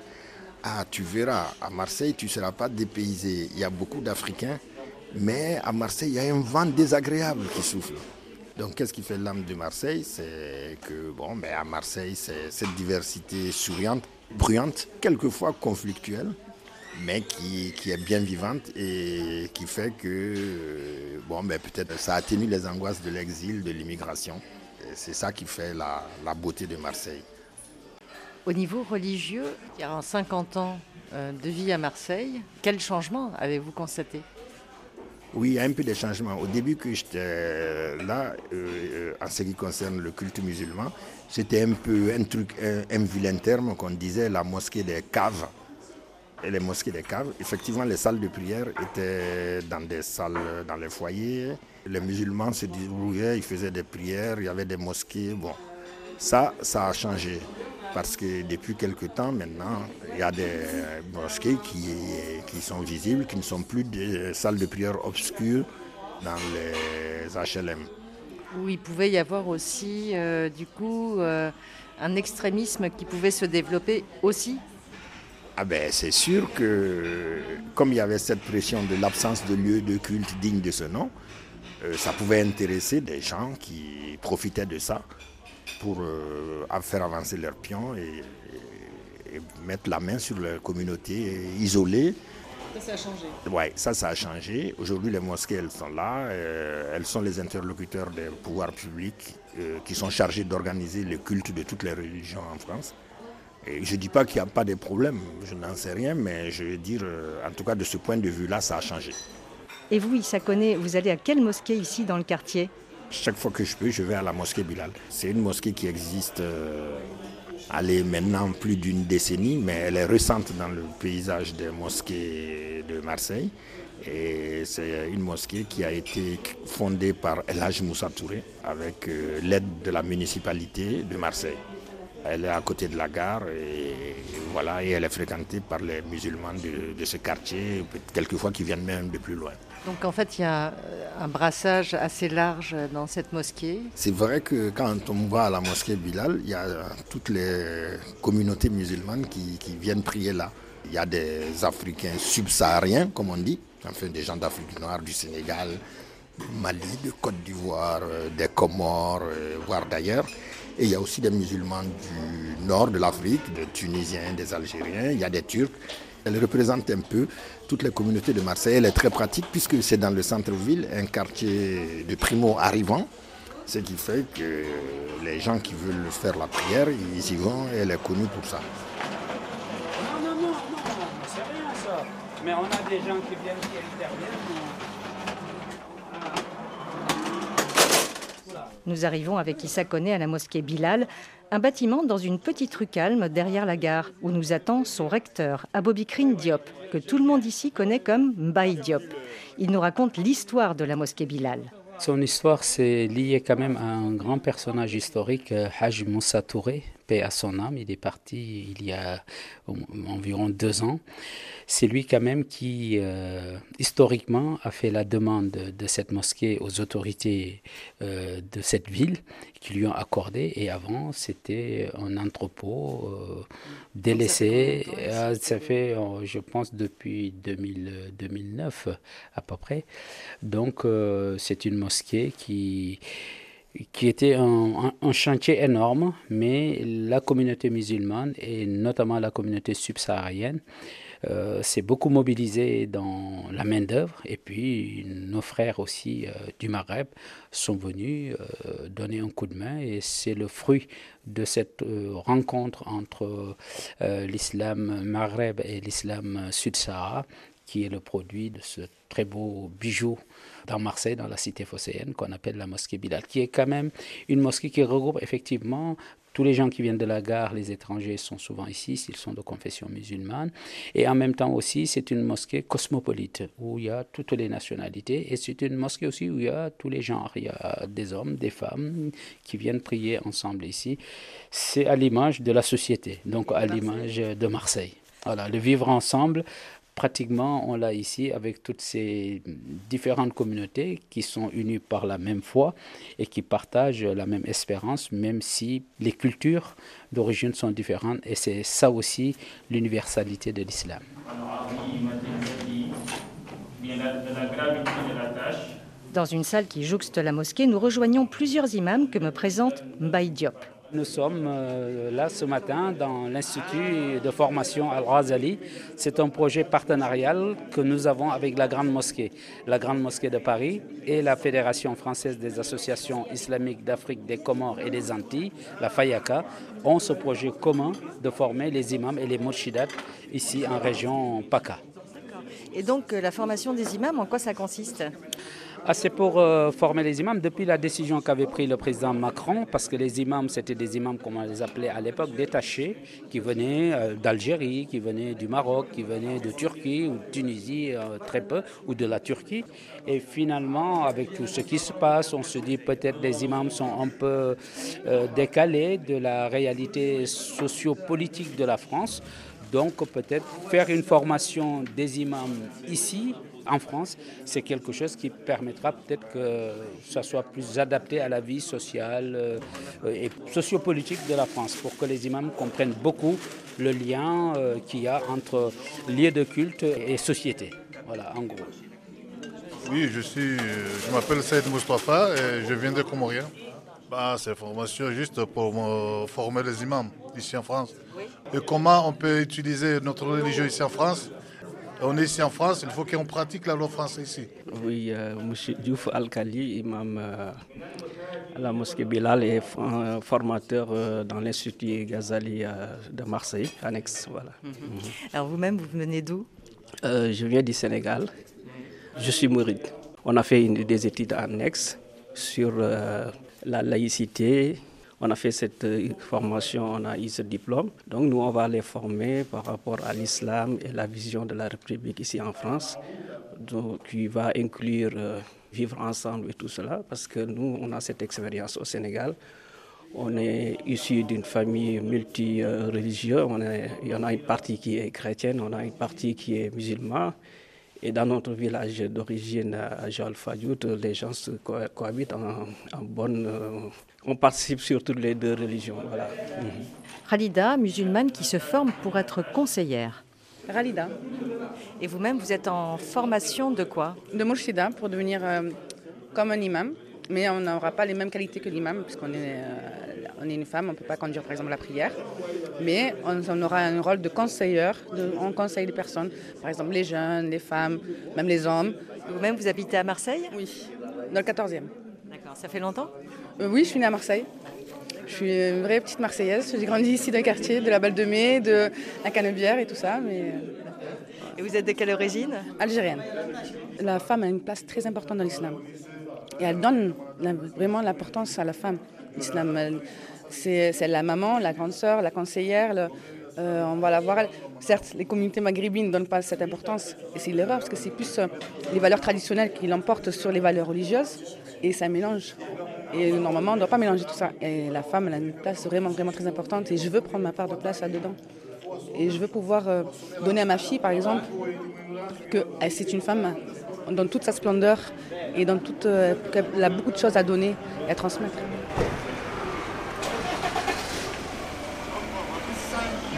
Ah, tu verras, à Marseille, tu ne seras pas dépaysé. Il y a beaucoup d'Africains, mais à Marseille, il y a un vent désagréable qui souffle. Donc, qu'est-ce qui fait l'âme de Marseille? C'est que, bon, ben, à Marseille, c'est cette diversité souriante, bruyante, quelquefois conflictuelle mais qui, qui, est bien vivante et qui fait que, euh, bon, peut-être ça atténue les angoisses de l'exil, de l'immigration. C'est ça qui fait la, la, beauté de Marseille. Au niveau religieux, il y a 50 ans euh, de vie à Marseille, quel changement avez-vous constaté? Oui, il y a un peu de changements. Au début que j'étais là, euh, en ce qui concerne le culte musulman, c'était un peu un truc, un, un vilain terme qu'on disait la mosquée des caves et les mosquées des caves. Effectivement, les salles de prière étaient dans des salles, dans les foyers. Les musulmans se débrouillaient, ils faisaient des prières, il y avait des mosquées. Bon, ça, ça a changé. Parce que depuis quelque temps maintenant, il y a des mosquées qui, qui sont visibles, qui ne sont plus des salles de prière obscures dans les HLM. Où il pouvait y avoir aussi, euh, du coup, euh, un extrémisme qui pouvait se développer aussi ah ben, c'est sûr que comme il y avait cette pression de l'absence de lieu de culte digne de ce nom, euh, ça pouvait intéresser des gens qui profitaient de ça pour euh, faire avancer leurs pions et, mettre la main sur leur communauté isolée. Ça, ça a changé. Oui, ça, ça a changé. Aujourd'hui, les mosquées, elles sont là. Euh, elles sont les interlocuteurs des pouvoirs publics qui sont chargés d'organiser le culte de toutes les religions en France. Je ne dis pas qu'il n'y a pas de problème, je n'en sais rien, mais je veux dire, euh, en tout cas de ce point de vue-là, ça a changé. Et vous, Issa Koné, vous allez à quelle mosquée ici dans le quartier? Chaque fois que je peux, je vais à la mosquée Bilal. C'est une mosquée qui existe euh, elle maintenant plus d'une décennie, mais elle est récente dans le paysage des mosquées de Marseille. Et c'est une mosquée qui a été fondée par El Haj Moussa Touré avec euh, l'aide de la municipalité de Marseille. Elle est à côté de la gare et, voilà, et elle est fréquentée par les musulmans de, ce quartier, quelquefois qui viennent même de plus loin. Donc en fait, il y a un brassage assez large dans cette mosquée. C'est vrai que quand on va à la mosquée Bilal, il y a toutes les communautés musulmanes qui, viennent prier là. Il y a des Africains subsahariens, comme on dit, enfin des gens d'Afrique noire, du Sénégal, du Mali, de Côte d'Ivoire, euh, des Comores, euh, voire d'ailleurs. Et il y a aussi des musulmans du nord de l'Afrique, des Tunisiens, des Algériens, il y a des Turcs. Elle représente un peu toutes les communautés de Marseille. Elle est très pratique puisque c'est dans le centre-ville, un quartier de primo-arrivants. Ce qui fait que les gens qui veulent faire la prière, ils y vont et elle est connue pour ça. Non, non, non, non, c'est rien ça. Mais on a des gens qui viennent, qui interviennent. Nous arrivons avec Issa Koné à la mosquée Bilal, un bâtiment dans une petite rue calme derrière la gare, où nous attend son recteur, Abobikrin Diop, que tout le monde ici connaît comme Mbaye Diop. Il nous raconte l'histoire de la mosquée Bilal. Son histoire, c'est lié quand même à un grand personnage historique, euh, Haj Moussa Touré, paix à son âme. Il est parti il y a environ deux ans. C'est lui quand même qui, euh, historiquement, a fait la demande de cette mosquée aux autorités euh, de cette ville qui lui ont accordé. Et avant, c'était un entrepôt euh, délaissé. Ah, ça fait, je pense, depuis 2000, 2009 à peu près. Donc, c'est une mosquée qui qui était un, chantier énorme, mais la communauté musulmane et notamment la communauté subsaharienne euh, s'est beaucoup mobilisée dans la main-d'œuvre. Et puis nos frères aussi euh, du Maghreb sont venus euh, donner un coup de main et c'est le fruit de cette rencontre entre l'islam Maghreb et l'islam Sud-Sahara qui est le produit de ce très beau bijou dans Marseille, dans la cité phocéenne, qu'on appelle la mosquée Bilal, qui est quand même une mosquée qui regroupe effectivement tous les gens qui viennent de la gare, les étrangers sont souvent ici, s'ils sont de confession musulmane. Et en même temps aussi, c'est une mosquée cosmopolite, où il y a toutes les nationalités. Et c'est une mosquée aussi où il y a tous les genres. Il y a des hommes, des femmes qui viennent prier ensemble ici. C'est à l'image de la société, donc à l'image de Marseille. Voilà, le vivre ensemble pratiquement, on l'a ici avec toutes ces différentes communautés qui sont unies par la même foi et qui partagent la même espérance, même si les cultures d'origine sont différentes. Et c'est ça aussi l'universalité de l'islam. Dans une salle qui jouxte la mosquée, nous rejoignons plusieurs imams que me présente Mbaye Diop. Nous sommes euh, là ce matin dans l'Institut de formation Al-Razali. C'est un projet partenarial que nous avons avec la Grande Mosquée, la Grande Mosquée de Paris et la Fédération française des associations islamiques d'Afrique, des Comores et des Antilles, la FAYACA, ont ce projet commun de former les imams et les morshidat ici en région PACA. Et donc euh, la formation des imams, en quoi ça consiste? Ah, c'est pour euh, former les imams depuis la décision qu'avait prise le président Macron, parce que les imams, c'était des imams, comme on les appelait à l'époque, détachés, qui venaient euh, d'Algérie, qui venaient du Maroc, qui venaient de Turquie ou de Tunisie, euh, très peu, ou de la Turquie. Et finalement, avec tout ce qui se passe, on se dit peut-être les imams sont un peu décalés de la réalité sociopolitique de la France. Donc peut-être faire une formation des imams ici en France, c'est quelque chose qui permettra peut-être que ça soit plus adapté à la vie sociale euh, et sociopolitique de la France, pour que les imams comprennent beaucoup le lien euh, qu'il y a entre lieu de culte et société. Voilà, en gros. Oui, je suis, je m'appelle Saïd Mustafa et je viens de Comoria. Bah, c'est une formation juste pour former les imams ici en France. Et comment on peut utiliser notre religion ici en France? On est ici en France, il faut qu'on pratique la loi française ici. Oui, euh, M. Diouf Al-Khali, imam euh, à la mosquée Bilal et formateur euh, dans l'Institut Ghazali de Marseille, annexe. Voilà. Mhm. Alors vous-même, vous venez d'où? Je viens du Sénégal. Je suis mouride. On a fait une, des études annexes sur la laïcité, on a fait cette euh, formation, on a eu ce diplôme. Donc nous, on va les former par rapport à l'islam et la vision de la République ici en France, donc, qui va inclure euh, vivre ensemble et tout cela, parce que nous, on a cette expérience au Sénégal. On est issu d'une famille multireligieuse. Il y en a une partie qui est chrétienne, on a une partie qui est musulmane. Et dans notre village d'origine à Joal Fadiout, les gens cohabitent en, bonne. On participe sur toutes les deux religions. Voilà. Khalida, musulmane qui se forme pour être conseillère. Khalida. Et vous-même, vous êtes en formation de quoi? De Mourchida pour devenir euh, comme un imam. Mais on n'aura pas les mêmes qualités que l'imam, puisqu'on est, euh, on est une femme, on ne peut pas conduire par exemple la prière. Mais on, aura un rôle de conseilleur, de, on conseille les personnes, par exemple les jeunes, les femmes, même les hommes. Vous-même, vous habitez à Marseille? Oui, dans le 14e. D'accord, ça fait longtemps? Euh, Oui, je suis née à Marseille. Je suis une vraie petite Marseillaise. J'ai grandi ici le quartier, de la Balle de Mai, de la Canebière et tout ça. Mais... Et vous êtes de quelle origine? Algérienne. La femme a une place très importante dans l'islam. Et elle donne vraiment l'importance à la femme. L'islam, c'est la maman, la grande sœur, la conseillère. Euh, on va la voir. Certes, les communautés maghrébines ne donnent pas cette importance. Et c'est l'erreur, parce que c'est plus euh, les valeurs traditionnelles qui l'emportent sur les valeurs religieuses. Et ça mélange. Et normalement, on ne doit pas mélanger tout ça. Et la femme, elle a une place vraiment, vraiment très importante. Et je veux prendre ma part de place là-dedans. Et je veux pouvoir euh, donner à ma fille, par exemple, que c'est une femme dans toute sa splendeur et dans toute, elle a beaucoup de choses à donner et à transmettre.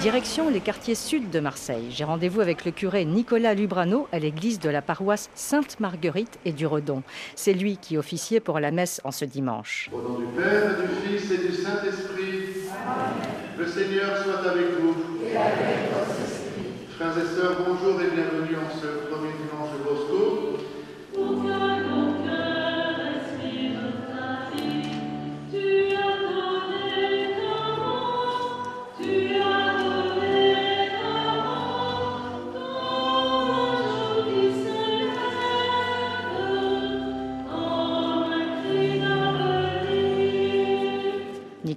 Direction les quartiers sud de Marseille. J'ai rendez-vous avec le curé Nicolas Lubrano à l'église de la paroisse Sainte-Marguerite et du Redon. C'est lui qui officiait pour la messe en ce dimanche. Au nom du Père, du Fils et du Saint-Esprit, le Seigneur soit avec vous. Et avec votre esprit. Frères et sœurs, bonjour et bienvenue en ce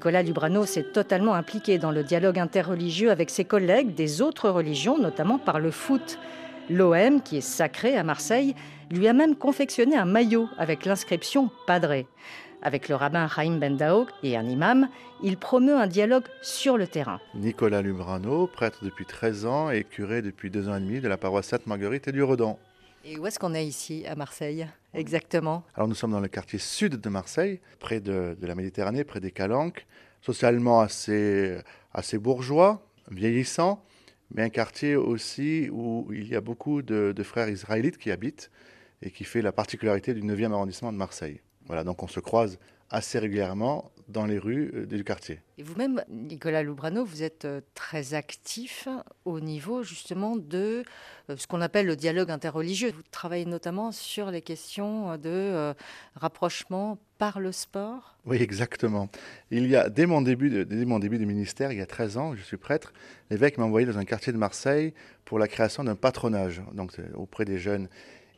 Nicolas Lubrano s'est totalement impliqué dans le dialogue interreligieux avec ses collègues des autres religions, notamment par le foot. L'OM, qui est sacré à Marseille, lui a même confectionné un maillot avec l'inscription Padré. Avec le rabbin Chaim Bendaog et un imam, il promeut un dialogue sur le terrain. Nicolas Lubrano, prêtre depuis 13 ans et curé depuis deux ans et demi de la paroisse Sainte-Marguerite et du Redon. Et où est-ce qu'on est ici à Marseille exactement? Alors nous sommes dans le quartier sud de Marseille, près de, la Méditerranée, près des Calanques, socialement assez, assez bourgeois, vieillissant, mais un quartier aussi où il y a beaucoup de, frères israélites qui habitent et qui fait la particularité du 9e arrondissement de Marseille. Voilà, donc on se croise assez régulièrement dans les rues euh, du quartier. Et vous-même, Nicolas Loubrano, vous êtes euh, très actif au niveau justement de euh, ce qu'on appelle le dialogue interreligieux. Vous travaillez notamment sur les questions de rapprochement par le sport Oui, exactement. Il y a, dès mon, début de, dès mon début du ministère, il y a 13 ans, je suis prêtre, l'évêque m'a envoyé dans un quartier de Marseille pour la création d'un patronage donc auprès des jeunes.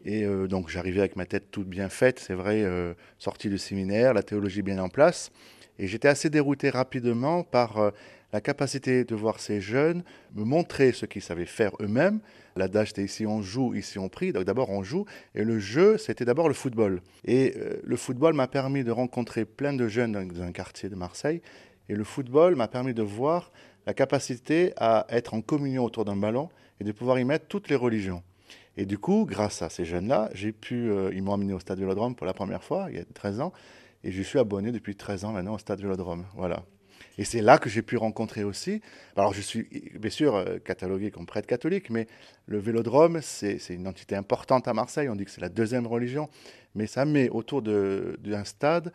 Et euh, donc j'arrivais avec ma tête toute bien faite, c'est vrai, euh, sortie du séminaire, la théologie bien en place. Et j'étais assez dérouté rapidement par euh, la capacité de voir ces jeunes me montrer ce qu'ils savaient faire eux-mêmes. L'adage c'était ici on joue, ici on prie. Donc d'abord on joue. Et le jeu, c'était d'abord le football. Et le football m'a permis de rencontrer plein de jeunes dans un quartier de Marseille. Et le football m'a permis de voir la capacité à être en communion autour d'un ballon et de pouvoir y mettre toutes les religions. Et du coup, grâce à ces jeunes-là, j'ai pu, euh, ils m'ont amené au Stade Vélodrome pour la première fois, il y a 13 ans, et je suis abonné depuis 13 ans maintenant au Stade Vélodrome. Voilà. Et c'est là que j'ai pu rencontrer aussi. Alors, je suis bien sûr euh, catalogué comme prêtre catholique, mais le vélodrome, c'est une entité importante à Marseille. On dit que c'est la deuxième religion, mais ça met autour d'un stade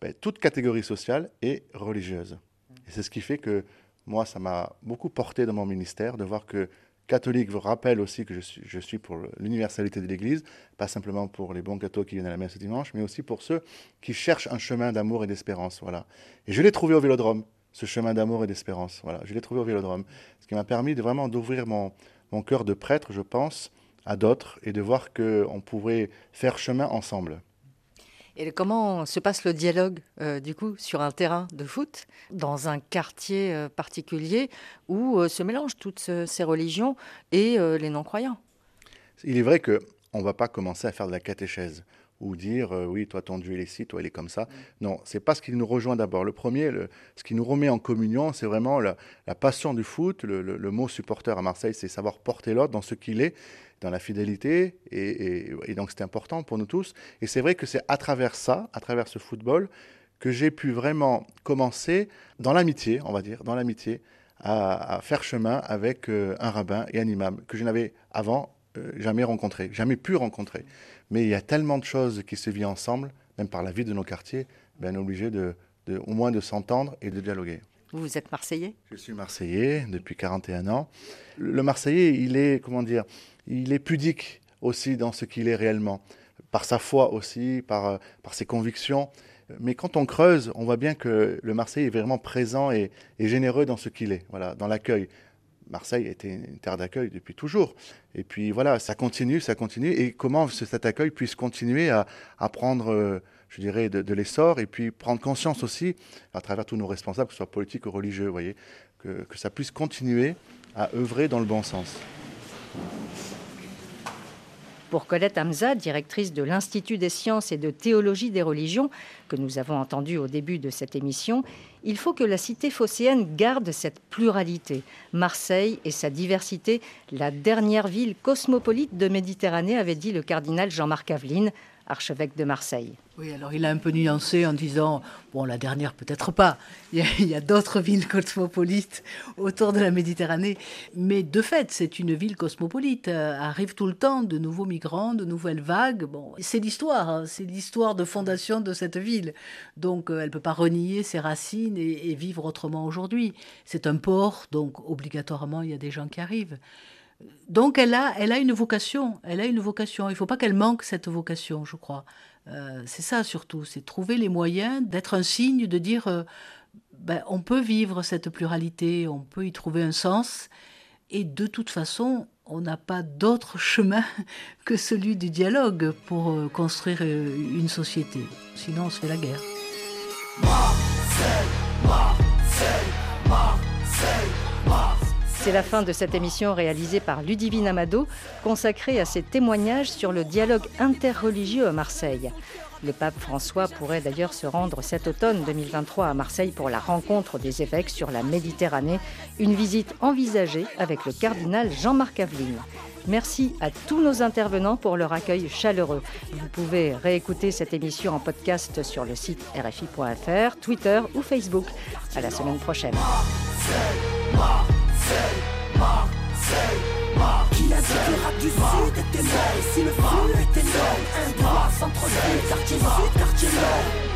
ben, toute catégorie sociale et religieuse. Et c'est ce qui fait que moi, ça m'a beaucoup porté dans mon ministère de voir que catholique vous rappelle aussi que je suis, pour l'universalité de l'Église, pas simplement pour les bons cathos qui viennent à la messe ce dimanche, mais aussi pour ceux qui cherchent un chemin d'amour et d'espérance. Voilà. Et je l'ai trouvé au Vélodrome, ce chemin d'amour et d'espérance. Voilà, je l'ai trouvé au Vélodrome, ce qui m'a permis de vraiment d'ouvrir mon, mon cœur de prêtre, je pense, à d'autres et de voir qu'on pourrait faire chemin ensemble. Et comment se passe le dialogue, euh, du coup, sur un terrain de foot, dans un quartier euh, particulier où euh, se mélangent toutes ces religions et les non-croyants? Il est vrai qu'on ne va pas commencer à faire de la catéchèse ou dire oui, toi ton Dieu il est ci, toi il est comme ça. Mm. Non, c'est pas ce qui nous rejoint d'abord. Le premier, ce qui nous remet en communion, c'est vraiment la, passion du foot. le, mot supporter à Marseille, c'est savoir porter l'autre dans ce qu'il est dans la fidélité. Et, donc c'est important pour nous tous. Et c'est vrai que c'est à travers ça, à travers ce football, que j'ai pu vraiment commencer dans l'amitié, on va dire, dans l'amitié, à, faire chemin avec euh, un rabbin et un imam que je n'avais avant euh, jamais rencontré, jamais pu rencontrer. Mais il y a tellement de choses qui se vivent ensemble, même par la vie de nos quartiers, ben, on est obligé de, au moins de s'entendre et de dialoguer. Vous êtes Marseillais? Je suis Marseillais depuis 41 ans. Le Marseillais, il est, comment dire, il est pudique aussi dans ce qu'il est réellement, par sa foi aussi, par, euh, par ses convictions. Mais quand on creuse, on voit bien que le Marseille est vraiment présent et, généreux dans ce qu'il est, voilà, dans l'accueil. Marseille était une terre d'accueil depuis toujours. Et puis voilà, ça continue, ça continue. Et comment cet accueil puisse continuer à, prendre, euh, je dirais, de, l'essor et puis prendre conscience aussi, à travers tous nos responsables, que ce soit politiques ou religieux, voyez, que ça puisse continuer à œuvrer dans le bon sens. Pour Colette Hamza, directrice de l'Institut des sciences et de théologie des religions, que nous avons entendu au début de cette émission, il faut que la cité phocéenne garde cette pluralité. Marseille et sa diversité, la dernière ville cosmopolite de Méditerranée, avait dit le cardinal Jean-Marc Aveline, archevêque de Marseille. Oui, alors il a un peu nuancé en disant, bon, la dernière peut-être pas, il y a, d'autres villes cosmopolites autour de la Méditerranée, mais de fait, c'est une ville cosmopolite. Euh, arrive tout le temps de nouveaux migrants, de nouvelles vagues. Bon, c'est l'histoire, hein, c'est l'histoire de fondation de cette ville. Donc euh, elle ne peut pas renier ses racines et, et vivre autrement aujourd'hui. C'est un port, donc obligatoirement il y a des gens qui arrivent. Donc elle a, elle a une vocation, elle a une vocation. Il ne faut pas qu'elle manque cette vocation, je crois. Euh, c'est ça surtout, c'est trouver les moyens d'être un signe, de dire euh, ben, on peut vivre cette pluralité, on peut y trouver un sens, et de toute façon, on n'a pas d'autre chemin que celui du dialogue pour euh, construire une société. Sinon, on se fait la guerre. C'est la fin de cette émission réalisée par Ludivine Amado, consacrée à ses témoignages sur le dialogue interreligieux à Marseille. Le pape François pourrait d'ailleurs se rendre cet automne 2023 à Marseille pour la rencontre des évêques sur la Méditerranée, une visite envisagée avec le cardinal Jean-Marc Aveline. Merci à tous nos intervenants pour leur accueil chaleureux. Vous pouvez réécouter cette émission en podcast sur le site rfi.fr, Twitter ou Facebook. À la semaine prochaine. Marseille, Marseille, Marseille. Qui a dit que rap du sud était mort Si le flux était long, un droit centre-ville, quartier sud, quartier nord.